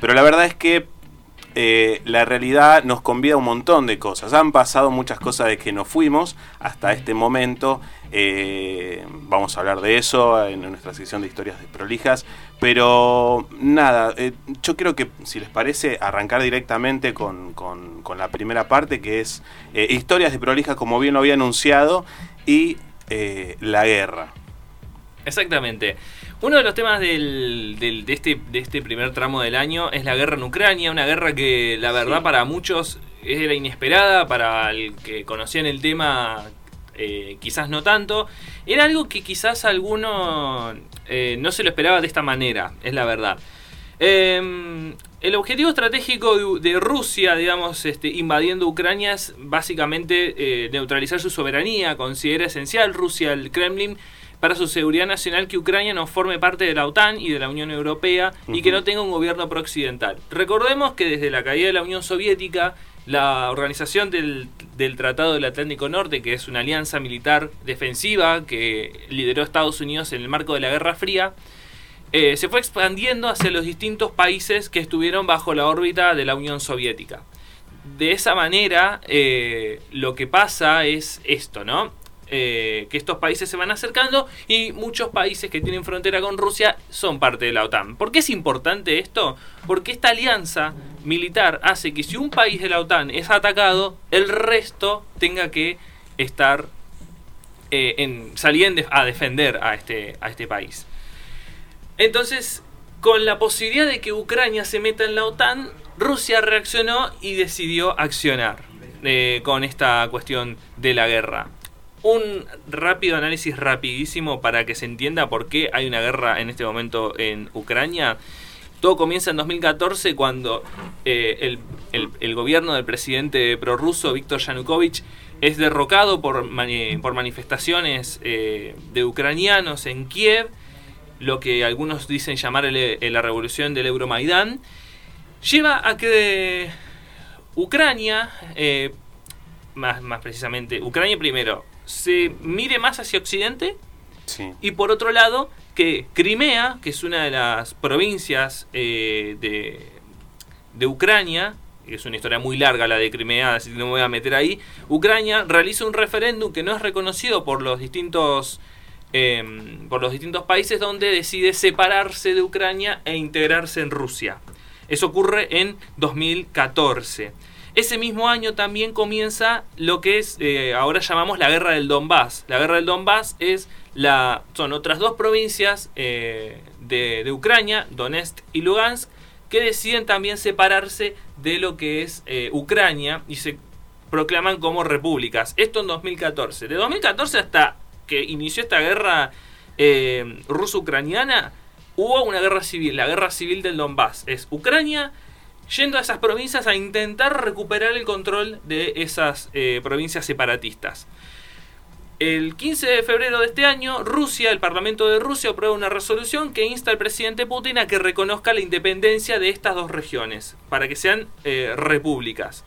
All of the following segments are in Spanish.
Pero la verdad es que eh, la realidad nos convida a un montón de cosas. Han pasado muchas cosas de que nos fuimos hasta este momento. Eh, vamos a hablar de eso en nuestra sección de historias de prolijas. Pero nada, eh, yo creo que si les parece arrancar directamente con, con, la primera parte, que es historias de prolijas, como bien lo había anunciado, y la guerra. Exactamente. Uno de los temas del, de, este, de este primer tramo del año es la guerra en Ucrania, una guerra que la verdad para muchos era inesperada, para el que conocían el tema eh, quizás no tanto. Era algo que quizás alguno eh, no se lo esperaba de esta manera, es la verdad. Em, el objetivo estratégico de, Rusia, digamos, este, invadiendo Ucrania es básicamente eh, neutralizar su soberanía. Considera esencial Rusia el Kremlin para su seguridad nacional que Ucrania no forme parte de la OTAN y de la Unión Europea y que no tenga un gobierno prooccidental. Recordemos que desde la caída de la Unión Soviética, la organización del, Tratado del Atlántico Norte, que es una alianza militar defensiva que lideró Estados Unidos en el marco de la Guerra Fría, eh, se fue expandiendo hacia los distintos países que estuvieron bajo la órbita de la Unión Soviética. De esa manera, eh, lo que pasa es esto, ¿no? Eh, que estos países se van acercando y muchos países que tienen frontera con Rusia son parte de la OTAN. ¿Por qué es importante esto? Porque esta alianza militar hace que si un país de la OTAN es atacado, el resto tenga que estar eh, en, salir a defender a este, a este país. Entonces, con la posibilidad de que Ucrania se meta en la OTAN, Rusia reaccionó y decidió accionar eh, con esta cuestión de la guerra un rápido análisis rapidísimo para que se entienda por qué hay una guerra en este momento en Ucrania. Todo comienza en 2014 cuando eh, el, gobierno del presidente prorruso Víctor Yanukovych es derrocado por, por manifestaciones eh, de ucranianos en Kiev, lo que algunos dicen llamar la revolución del Euromaidán, lleva a que Ucrania, eh, más, más precisamente, Ucrania primero, se mire más hacia Occidente. Y por otro lado, que Crimea, que es una de las provincias eh, de, de Ucrania, es una historia muy larga la de Crimea, así que no me voy a meter ahí, Ucrania realiza un referéndum que no es reconocido por los distintos... Em, por los distintos países donde decide separarse de Ucrania e integrarse en Rusia. Eso ocurre en 2014. Ese mismo año también comienza lo que es, eh, ahora llamamos la guerra del Donbass. La guerra del Donbass es la, son otras dos provincias eh, de, Ucrania, Donetsk y Lugansk, que deciden también separarse de lo que es eh, Ucrania y se proclaman como repúblicas. Esto en 2014. De 2014 hasta que inició esta guerra ruso-ucraniana, hubo una guerra civil, la guerra civil del Donbass. Es Ucrania yendo a esas provincias a intentar recuperar el control de esas eh, provincias separatistas. El 15 de febrero de este año, Rusia, el Parlamento de Rusia aprueba una resolución que insta al presidente Putin a que reconozca la independencia de estas dos regiones, para que sean eh, repúblicas.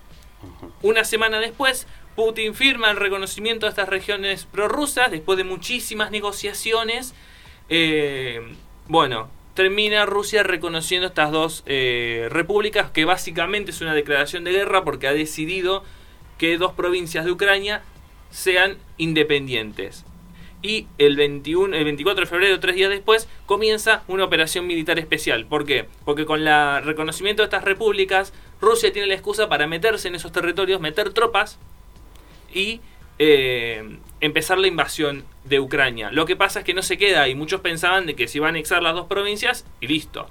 Una semana después, Putin firma el reconocimiento de estas regiones prorrusas, después de muchísimas negociaciones. Eh, bueno, termina Rusia reconociendo estas dos eh, repúblicas, que básicamente es una declaración de guerra porque ha decidido que dos provincias de Ucrania sean independientes. Y el, 21, el 24 de febrero, tres días después, comienza una operación militar especial. ¿Por qué? Porque con el reconocimiento de estas repúblicas, Rusia tiene la excusa para meterse en esos territorios, meter tropas y eh, empezar la invasión de Ucrania. Lo que pasa es que no se queda y muchos pensaban de que se iban a anexar las dos provincias y listo.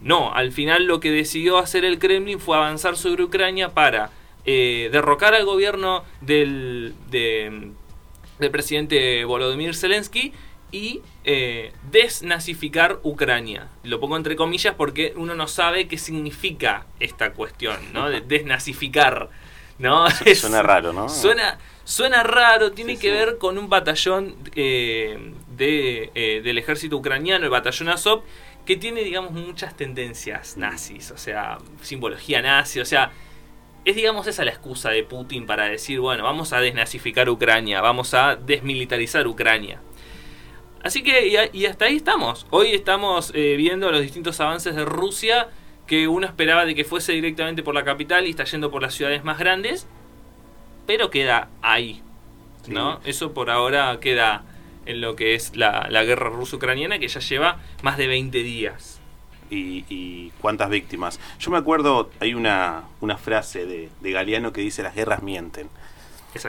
No, al final lo que decidió hacer el Kremlin fue avanzar sobre Ucrania para eh, derrocar al gobierno del, del presidente Volodymyr Zelensky y eh, desnazificar Ucrania. Lo pongo entre comillas porque uno no sabe qué significa esta cuestión, ¿no? De desnazificar, ¿no? Suena raro, ¿no? Suena, Suena raro, tiene que ver con un batallón eh, de, eh, del ejército ucraniano, el batallón Azov, que tiene, digamos, muchas tendencias nazis, o sea, simbología nazi, o sea, es, digamos, esa la excusa de Putin para decir, bueno, vamos a desnazificar Ucrania, vamos a desmilitarizar Ucrania. Así que, y, hasta ahí estamos. Hoy estamos eh, viendo los distintos avances de Rusia que uno esperaba de que fuese directamente por la capital y está yendo por las ciudades más grandes, pero queda ahí. ¿no? Eso por ahora queda en lo que es la, guerra ruso-ucraniana, que ya lleva más de 20 días. Y, cuántas víctimas. Yo me acuerdo, hay una, una frase de, de Galeano que dice las guerras mienten.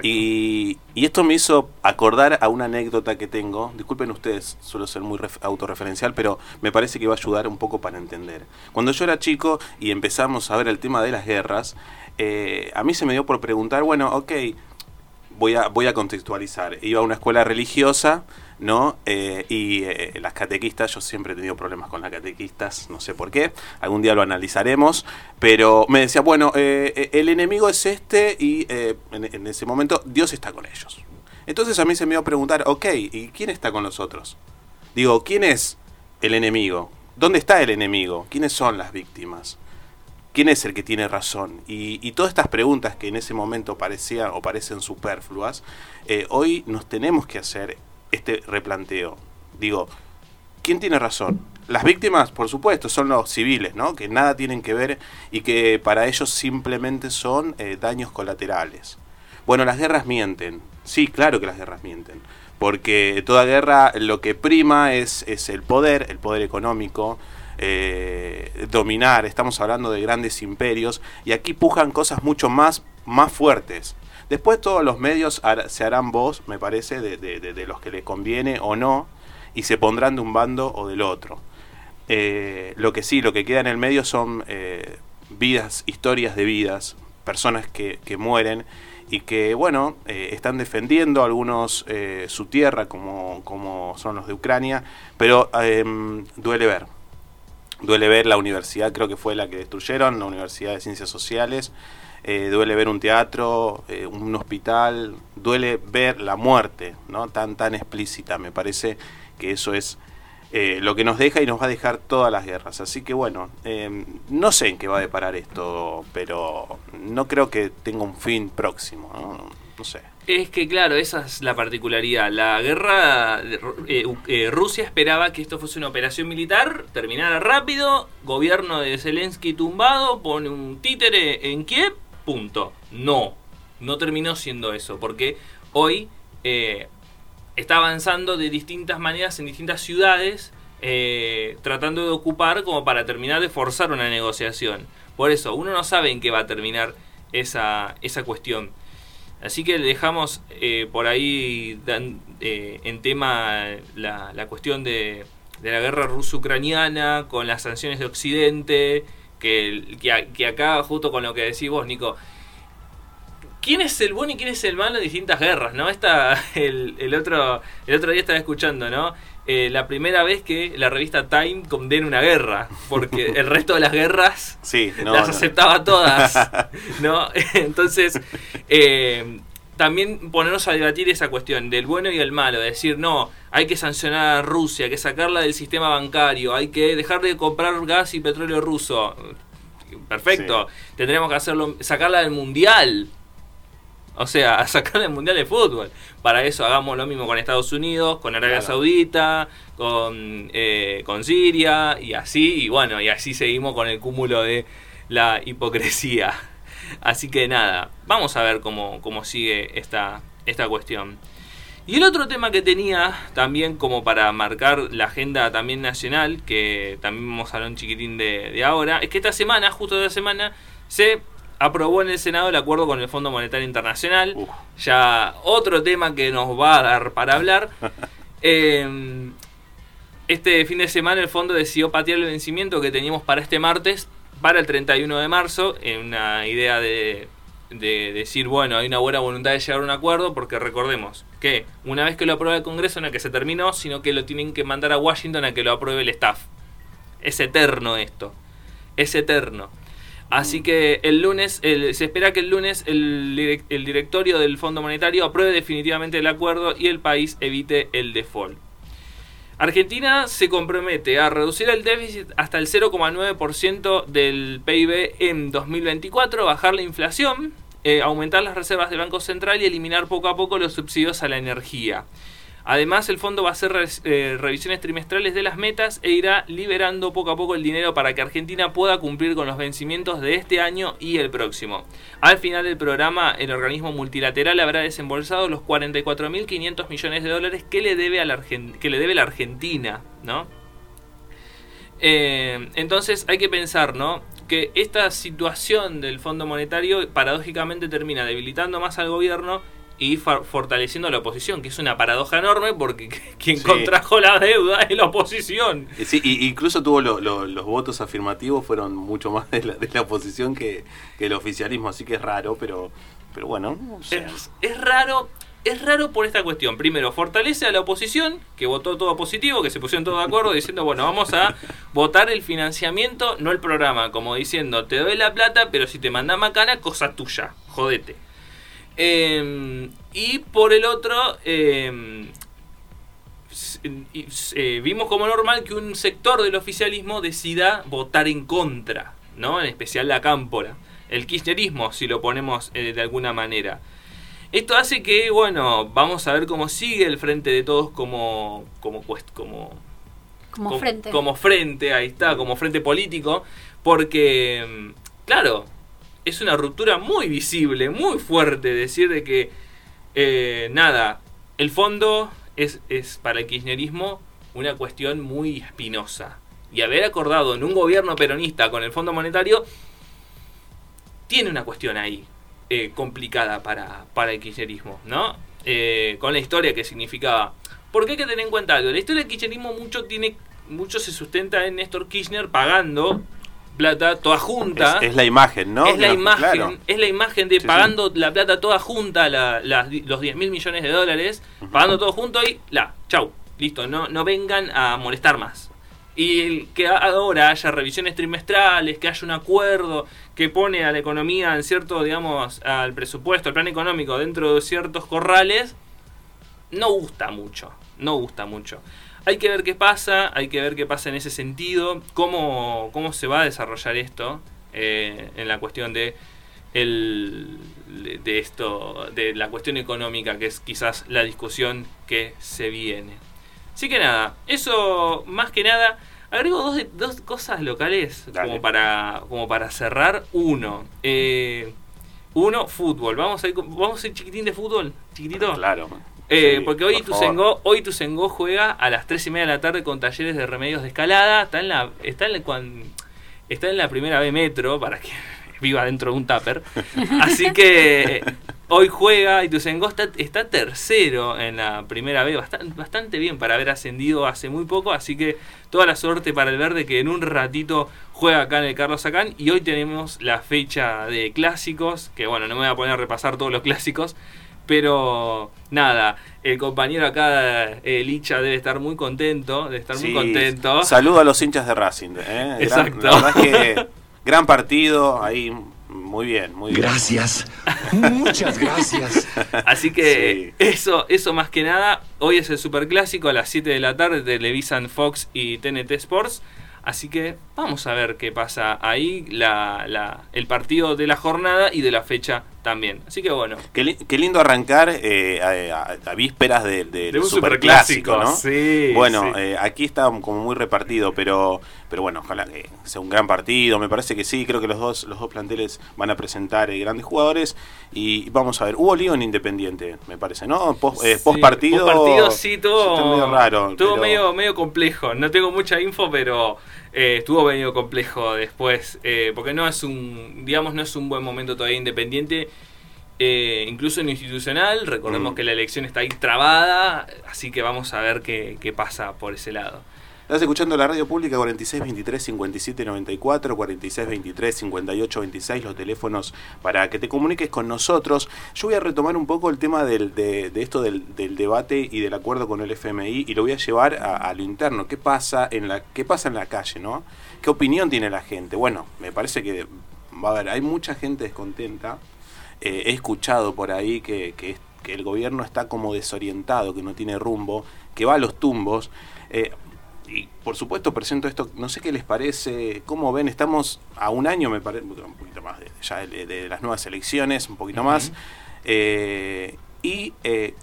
Y, esto me hizo acordar a una anécdota que tengo. Disculpen ustedes, suelo ser muy autorreferencial, pero me parece que va a ayudar un poco para entender. Cuando yo era chico y empezamos a ver el tema de las guerras, eh, a mí se me dio por preguntar, bueno, ok, voy a, voy a contextualizar. Iba a una escuela religiosa ¿no? Eh, y eh, las catequistas, yo siempre he tenido problemas con las catequistas, no sé por qué, algún día lo analizaremos, pero me decía, bueno, eh, el enemigo es este y en, ese momento Dios está con ellos. Entonces a mí se me iba a preguntar, ok, ¿y quién está con nosotros? Digo, ¿quién es el enemigo? ¿Dónde está el enemigo? ¿Quiénes son las víctimas? ¿Quién es el que tiene razón? Y, todas estas preguntas que en ese momento parecían o parecen superfluas, hoy nos tenemos que hacer este replanteo. Digo, ¿quién tiene razón? Las víctimas, por supuesto, son los civiles, ¿no? Que nada tienen que ver y que para ellos simplemente son eh, daños colaterales. Bueno, las guerras mienten. Sí, claro que las guerras mienten. Porque toda guerra lo que prima es, es el poder, el poder económico, eh, dominar. Estamos hablando de grandes imperios y aquí pujan cosas mucho más, más fuertes. Después todos los medios se harán voz, me parece, de, los que les conviene o no, y se pondrán de un bando o del otro. Eh, lo que sí, lo que queda en el medio son eh, vidas, historias de vidas, personas que, mueren y que, bueno, eh, están defendiendo algunos su tierra, como, como son los de Ucrania, pero em, duele ver. Duele ver la universidad, creo que fue la que destruyeron, la Universidad de Ciencias Sociales. Eh, duele ver un teatro, eh, un hospital, duele ver la muerte, ¿no? Tan, tan explícita, me parece que eso es eh, lo que nos deja y nos va a dejar todas las guerras. Así que bueno, no sé en qué va a deparar esto, pero no creo que tenga un fin próximo, ¿no? sé. Es que claro, esa es la particularidad. La guerra, Rusia esperaba que esto fuese una operación militar, terminara rápido, gobierno de Zelensky tumbado, pone un títere en Kiev Punto. No, no terminó siendo eso, porque hoy eh, está avanzando de distintas maneras en distintas ciudades, eh, tratando de ocupar como para terminar de forzar una negociación. Por eso, uno no sabe en qué va a terminar esa, esa cuestión. Así que dejamos eh, por ahí en tema la, la cuestión de, de, la guerra ruso-ucraniana, con las sanciones de Occidente, que, que, acá, justo con lo que decís vos, Nico, ¿quién es el bueno y quién es el malo en distintas guerras, no? Esta, el, el, otro, el otro día estaba escuchando, ¿no? Eh, la primera vez que la revista Time condena una guerra, porque el resto de las guerras sí, las aceptaba todas, ¿no? Entonces, eh, también ponernos a debatir esa cuestión del bueno y el malo, decir, no, hay que sancionar a Rusia, hay que sacarla del sistema bancario, hay que dejar de comprar gas y petróleo ruso. Perfecto, tendremos que hacerlo, sacarla del mundial. O sea, sacarla del mundial de fútbol. Para eso hagamos lo mismo con Estados Unidos, con Arabia Saudita, con, eh, con Siria y así, y bueno, y así seguimos con el cúmulo de la hipocresía. Así que nada, vamos a ver cómo, cómo sigue esta, esta cuestión. Y el otro tema que tenía también como para marcar la agenda también nacional, que también vamos a hablar un chiquitín de, ahora, es que esta semana, justo esta semana, se aprobó en el Senado el acuerdo con el Fondo Monetario Internacional. Ya otro tema que nos va a dar para hablar. Em, este fin de semana el fondo decidió patear el vencimiento que teníamos para este martes para el 31 de marzo, en una idea de, decir, bueno, hay una buena voluntad de llegar a un acuerdo, porque recordemos que una vez que lo aprueba el Congreso no es que se terminó, sino que lo tienen que mandar a Washington a que lo apruebe el staff. Es eterno esto, es eterno. Así que el lunes, se espera que el lunes el, el directorio del Fondo Monetario apruebe definitivamente el acuerdo y el país evite el default. Argentina se compromete a reducir el déficit hasta el 0,9% del PIB en 2024, bajar la inflación, eh, aumentar las reservas del Banco Central y eliminar poco a poco los subsidios a la energía. Además, el fondo va a hacer eh, revisiones trimestrales de las metas e irá liberando poco a poco el dinero para que Argentina pueda cumplir con los vencimientos de este año y el próximo. Al final del programa, el organismo multilateral habrá desembolsado los 44.500 millones de dólares que le debe, a la, que le debe la Argentina, ¿no? Eh, entonces hay que pensar, ¿no? Que esta situación del Fondo Monetario paradójicamente termina debilitando más al gobierno y fortaleciendo a la oposición, que es una paradoja enorme porque quien contrajo la deuda es la oposición. Sí, incluso tuvo los votos afirmativos fueron mucho más de la, oposición que, el oficialismo, así que es raro, pero, pero bueno. es, raro. Es raro por esta cuestión. Primero, fortalece a la oposición, que votó todo positivo, que se pusieron todos de acuerdo, diciendo, bueno, vamos a votar el financiamiento, no el programa, como diciendo, te doy la plata, pero si te manda macana, cosa tuya, jodete. Em, y por el otro, em, eh, vimos como normal que un sector del oficialismo decida votar en contra, ¿no? En especial la cámpora. El kirchnerismo, si lo ponemos eh, de alguna manera. Esto hace que, bueno, vamos a ver cómo sigue el frente de todos como, como, como, como, frente. Como frente, ahí está, como frente político, porque, em, claro, es una ruptura muy visible, muy fuerte, decir de que, eh, nada, el fondo es, es para el kirchnerismo una cuestión muy espinosa. Y haber acordado en un gobierno peronista con el Fondo Monetario tiene una cuestión ahí eh, complicada para, para, el kirchnerismo, ¿no? Eh, con la historia que significaba. Porque hay que tener en cuenta algo. La historia del kirchnerismo mucho, tiene, mucho se sustenta en Néstor Kirchner pagando plata toda junta. Es, la imagen, ¿no? Es la imagen, es la imagen de pagando la plata toda junta, los 10 mil millones de dólares, pagando todo junto y la, chau, listo, no, no vengan a molestar más. Y que ahora haya revisiones trimestrales, que haya un acuerdo que pone a la economía en cierto, digamos, al presupuesto, al plan económico dentro de ciertos corrales, no gusta mucho, no gusta mucho. Hay que ver qué pasa, hay que ver qué pasa en ese sentido, cómo, cómo se va a desarrollar esto eh, en la cuestión de, el, de esto, de la cuestión económica, que es quizás la discusión que se viene. Así que nada, eso más que nada. Agrego dos, dos cosas locales como para, como para cerrar. Uno, eh, uno, fútbol. Vamos a ir, vamos a ir chiquitín de fútbol, chiquitito. Claro. Eh, porque hoy Tusengo, hoy Tusengo juega a las 3 y media de la tarde con talleres de remedios de escalada. Está en la, está en la, está en la primera B metro para que viva dentro de un tupper. Así que hoy juega y Tusengo está, está tercero en la primera B, bastante, bastante bien para haber ascendido hace muy poco. Así que toda la suerte para el verde que en un ratito juega acá en el Carlos Sacán. Y hoy tenemos la fecha de clásicos, que bueno, no me voy a poner a repasar todos los clásicos. Pero nada, el compañero acá, eh, Licha, debe estar muy contento, debe estar muy contento. Saludo a los hinchas de Racing. ¿eh? Exacto. la verdad es que gran partido, ahí muy bien, muy bien. Gracias. Muchas gracias. Así que eso, eso más que nada. Hoy es el superclásico a las 7 de la tarde, televisan Fox y TNT Sports. Así que vamos a ver qué pasa ahí, la, la, el partido de la jornada y de la fecha también. Así que bueno. Qué, lindo arrancar eh, a, vísperas del de, de superclásico, ¿no? Sí. Bueno, eh, aquí está como muy repartido, pero pero bueno, ojalá que sea un gran partido. Me parece que sí, creo que los dos los dos planteles van a presentar eh, grandes jugadores y vamos a ver. Hubo lío en Independiente, me parece, ¿no? Post, partido. Post partido sí, todo medio raro. Estuvo medio medio complejo. No tengo mucha info, pero eh, estuvo medio complejo después, eh, porque no es un, digamos, no es un buen momento todavía independiente, eh, incluso en institucional, recordemos mm. que la elección está ahí trabada, así que vamos a ver qué, qué pasa por ese lado. Estás escuchando la radio pública 4623 5794, 4623 5826, los teléfonos para que te comuniques con nosotros. Yo voy a retomar un poco el tema del, de, esto del, debate y del acuerdo con el FMI y lo voy a llevar a, lo interno. ¿Qué pasa en la qué pasa en la calle, no? ¿Qué opinión tiene la gente? Bueno, me parece que va a haber, hay mucha gente descontenta. Eh, he escuchado por ahí que, que, que, el gobierno está como desorientado, que no tiene rumbo, que va a los tumbos. Eh, y por supuesto presento esto, no sé qué les parece, cómo ven, estamos a un año, me parece, un poquito más de, ya de, las nuevas elecciones, un poquito más, eh, y eh,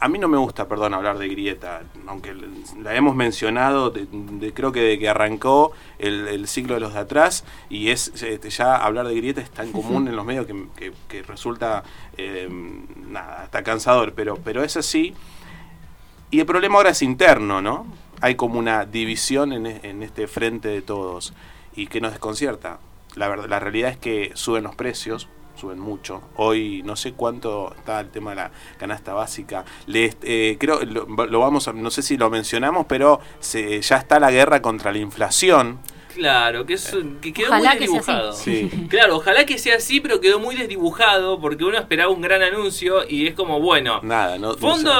a mí no me gusta, perdón, hablar de grieta, aunque la hemos mencionado, de, creo que de que arrancó el, el, ciclo de los de atrás, y es este, ya hablar de grieta es tan común en los medios que, resulta, eh, nada, está cansador, pero, pero es así. Y el problema ahora es interno, ¿no? Hay como una división en, en este frente de todos, y que nos desconcierta. La, verdad, la realidad es que suben los precios, suben mucho. Hoy no sé cuánto está el tema de la canasta básica. Le, eh, creo lo, lo, vamos a, no sé si lo mencionamos, pero se, ya está la guerra contra la inflación. Claro, que, es, que quedó muy desdibujado. Claro, ojalá que sea así, pero quedó muy desdibujado porque uno esperaba un gran anuncio y es como, bueno, nada, no, fondo,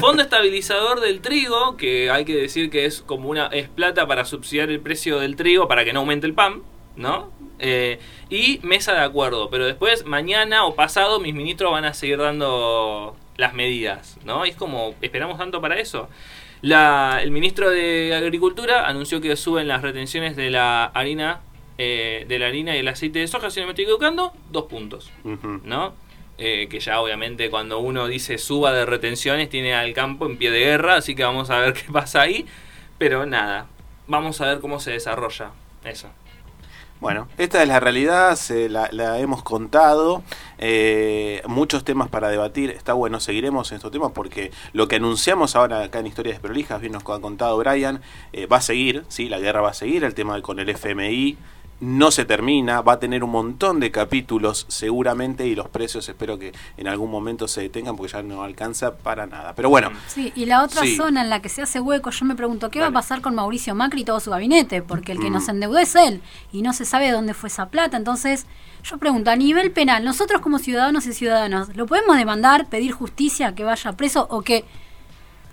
fondo estabilizador del trigo, que hay que decir que es como una es plata para subsidiar el precio del trigo para que no aumente el pan, ¿no? Eh, y mesa de acuerdo, pero después mañana o pasado mis ministros van a seguir dando las medidas, ¿no? es como, ¿esperamos tanto para eso? La, el ministro de Agricultura anunció que suben las retenciones de la harina, eh, de la harina y el aceite de soja, si no me estoy equivocando, dos puntos, ¿no? Eh, que ya obviamente cuando uno dice suba de retenciones tiene al campo en pie de guerra, así que vamos a ver qué pasa ahí, pero nada, vamos a ver cómo se desarrolla eso. Bueno, esta es la realidad, se la, hemos contado, eh, muchos temas para debatir, está bueno, seguiremos en estos temas porque lo que anunciamos ahora acá en Historias Prolijas, bien nos ha contado Brian, eh, va a seguir, sí, la guerra va a seguir, el tema con el FMI, no se termina, va a tener un montón de capítulos seguramente y los precios espero que en algún momento se detengan porque ya no alcanza para nada. Pero bueno. Sí, y la otra zona en la que se hace hueco, yo me pregunto, ¿qué va a pasar con Mauricio Macri y todo su gabinete? Porque el que nos mm. endeudó es él y no se sabe de dónde fue esa plata. Entonces, yo pregunto, a nivel penal, nosotros como ciudadanos y ciudadanos, ¿lo podemos demandar, pedir justicia, que vaya preso o que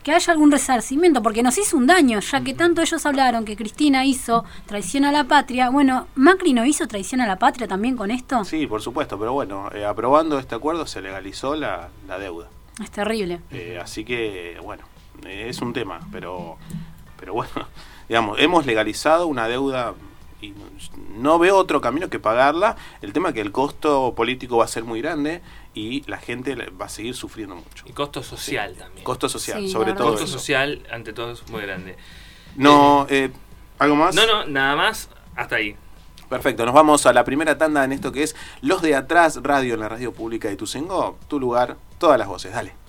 que haya algún resarcimiento, porque nos hizo un daño, ya que tanto ellos hablaron que Cristina hizo traición a la patria. Bueno, ¿Macri no hizo traición a la patria también con esto? Sí, por supuesto, pero bueno, eh, aprobando este acuerdo se legalizó la, deuda. Es terrible. Eh, así que, bueno, eh, es un tema, pero, pero bueno, digamos, hemos legalizado una deuda y no veo otro camino que pagarla. El tema es que el costo político va a ser muy grande y la gente va a seguir sufriendo mucho. Y costo social también. Costo social, sobre todo. Costo social, ante todo, es muy grande. No, eh, ¿algo más? No, no, nada más, hasta ahí. Perfecto, nos vamos a la primera tanda en esto que es Los de Atrás Radio en la radio pública de Tucengo, tu lugar, todas las voces, dale.